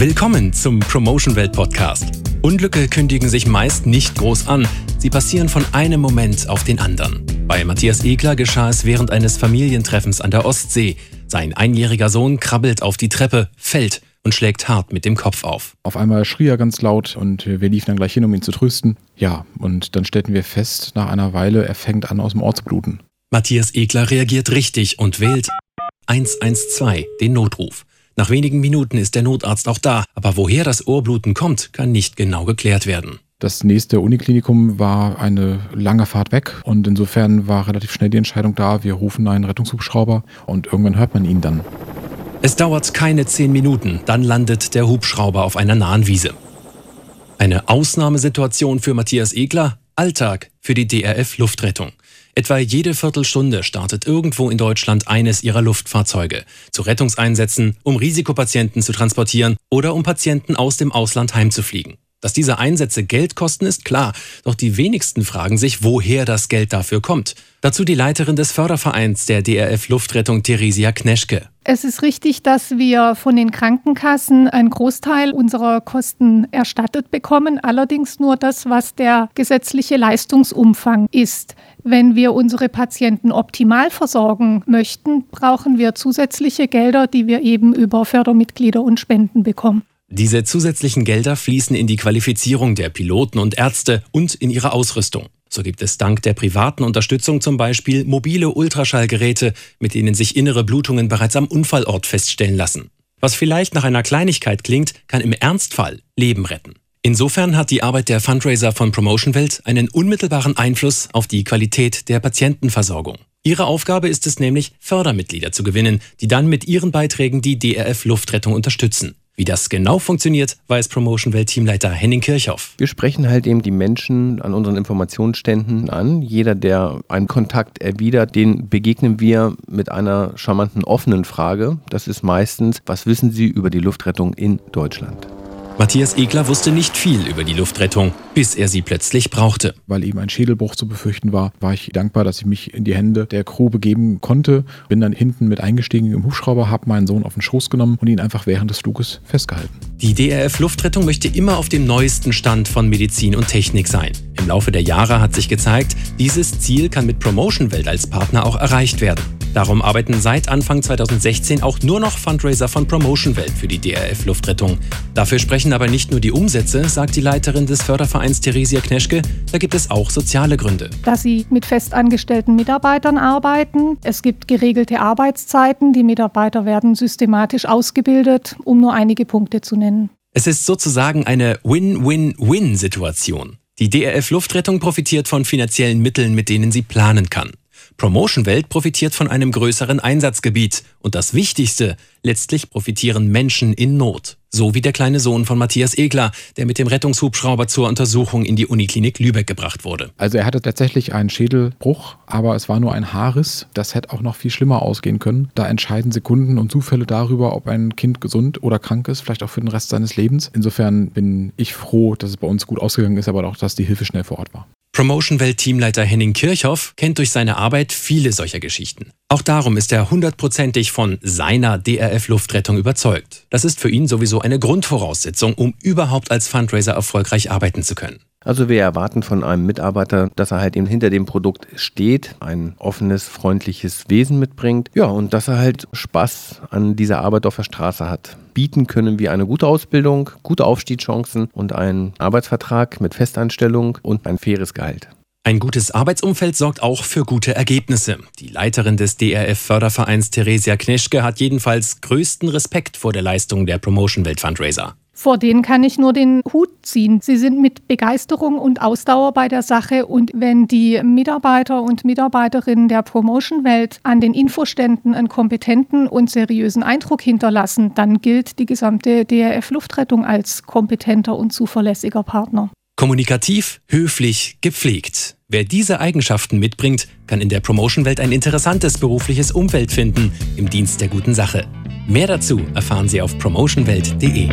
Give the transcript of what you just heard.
Willkommen zum Promotion Welt Podcast. Unglücke kündigen sich meist nicht groß an. Sie passieren von einem Moment auf den anderen. Bei Matthias Egler geschah es während eines Familientreffens an der Ostsee. Sein einjähriger Sohn krabbelt auf die Treppe, fällt und schlägt hart mit dem Kopf auf. Auf einmal schrie er ganz laut und wir liefen dann gleich hin, um ihn zu trösten. Ja, und dann stellten wir fest, nach einer Weile, er fängt an, aus dem Ohr zu bluten. Matthias Egler reagiert richtig und wählt 112, den Notruf. Nach wenigen Minuten ist der Notarzt auch da, aber woher das Ohrbluten kommt, kann nicht genau geklärt werden. Das nächste Uniklinikum war eine lange Fahrt weg und insofern war relativ schnell die Entscheidung da, wir rufen einen Rettungshubschrauber und irgendwann hört man ihn dann. Es dauert keine zehn Minuten, dann landet der Hubschrauber auf einer nahen Wiese. Eine Ausnahmesituation für Matthias Egler, Alltag für die DRF Luftrettung. Etwa jede Viertelstunde startet irgendwo in Deutschland eines ihrer Luftfahrzeuge zu Rettungseinsätzen, um Risikopatienten zu transportieren oder um Patienten aus dem Ausland heimzufliegen. Dass diese Einsätze Geld kosten, ist klar, doch die wenigsten fragen sich, woher das Geld dafür kommt. Dazu die Leiterin des Fördervereins der DRF Luftrettung, Theresia Kneschke. Es ist richtig, dass wir von den Krankenkassen einen Großteil unserer Kosten erstattet bekommen, allerdings nur das, was der gesetzliche Leistungsumfang ist. Wenn wir unsere Patienten optimal versorgen möchten, brauchen wir zusätzliche Gelder, die wir eben über Fördermitglieder und Spenden bekommen. Diese zusätzlichen Gelder fließen in die Qualifizierung der Piloten und Ärzte und in ihre Ausrüstung. So gibt es dank der privaten Unterstützung zum Beispiel mobile Ultraschallgeräte, mit denen sich innere Blutungen bereits am Unfallort feststellen lassen. Was vielleicht nach einer Kleinigkeit klingt, kann im Ernstfall Leben retten. Insofern hat die Arbeit der Fundraiser von Promotion Welt einen unmittelbaren Einfluss auf die Qualität der Patientenversorgung. Ihre Aufgabe ist es nämlich, Fördermitglieder zu gewinnen, die dann mit ihren Beiträgen die DRF Luftrettung unterstützen. Wie das genau funktioniert, weiß Promotion Welt Teamleiter Henning Kirchhoff. Wir sprechen halt eben die Menschen an unseren Informationsständen an. Jeder, der einen Kontakt erwidert, den begegnen wir mit einer charmanten offenen Frage. Das ist meistens, was wissen Sie über die Luftrettung in Deutschland? Matthias Egler wusste nicht viel über die Luftrettung, bis er sie plötzlich brauchte. Weil eben ein Schädelbruch zu befürchten war, war ich dankbar, dass ich mich in die Hände der Crew begeben konnte. Bin dann hinten mit eingestiegen im Hubschrauber, habe meinen Sohn auf den Schoß genommen und ihn einfach während des Fluges festgehalten. Die DRF Luftrettung möchte immer auf dem neuesten Stand von Medizin und Technik sein. Im Laufe der Jahre hat sich gezeigt, dieses Ziel kann mit Promotion Welt als Partner auch erreicht werden. Darum arbeiten seit Anfang 2016 auch nur noch Fundraiser von Promotion Welt für die DRF Luftrettung. Dafür sprechen aber nicht nur die Umsätze, sagt die Leiterin des Fördervereins Theresia Kneschke, da gibt es auch soziale Gründe. Dass sie mit festangestellten Mitarbeitern arbeiten. Es gibt geregelte Arbeitszeiten. Die Mitarbeiter werden systematisch ausgebildet, um nur einige Punkte zu nennen. Es ist sozusagen eine Win-Win-Win-Situation. Die DRF Luftrettung profitiert von finanziellen Mitteln, mit denen sie planen kann. Promotion Welt profitiert von einem größeren Einsatzgebiet. Und das Wichtigste, letztlich profitieren Menschen in Not. So wie der kleine Sohn von Matthias Egler, der mit dem Rettungshubschrauber zur Untersuchung in die Uniklinik Lübeck gebracht wurde. Also er hatte tatsächlich einen Schädelbruch, aber es war nur ein Haarriss. Das hätte auch noch viel schlimmer ausgehen können. Da entscheiden Sekunden und Zufälle darüber, ob ein Kind gesund oder krank ist, vielleicht auch für den Rest seines Lebens. Insofern bin ich froh, dass es bei uns gut ausgegangen ist, aber auch, dass die Hilfe schnell vor Ort war. Promotion-Welt-Teamleiter Henning Kirchhoff kennt durch seine Arbeit viele solcher Geschichten. Auch darum ist er hundertprozentig von seiner DRF-Luftrettung überzeugt. Das ist für ihn sowieso eine Grundvoraussetzung, um überhaupt als Fundraiser erfolgreich arbeiten zu können. Also wir erwarten von einem Mitarbeiter, dass er halt eben hinter dem Produkt steht, ein offenes, freundliches Wesen mitbringt. Ja, und dass er halt Spaß an dieser Arbeit auf der Straße hat. Bieten können wir eine gute Ausbildung, gute Aufstiegschancen und einen Arbeitsvertrag mit Festanstellung und ein faires Gehalt. Ein gutes Arbeitsumfeld sorgt auch für gute Ergebnisse. Die Leiterin des DRF-Fördervereins Theresia Kneschke hat jedenfalls größten Respekt vor der Leistung der Promotion Welt Fundraiser. Vor denen kann ich nur den Hut ziehen. Sie sind mit Begeisterung und Ausdauer bei der Sache. Und wenn die Mitarbeiter und Mitarbeiterinnen der Promotion-Welt an den Infoständen einen kompetenten und seriösen Eindruck hinterlassen, dann gilt die gesamte DRF-Luftrettung als kompetenter und zuverlässiger Partner. Kommunikativ, höflich, gepflegt. Wer diese Eigenschaften mitbringt, kann in der Promotion-Welt ein interessantes berufliches Umfeld finden im Dienst der guten Sache. Mehr dazu erfahren Sie auf promotionwelt.de.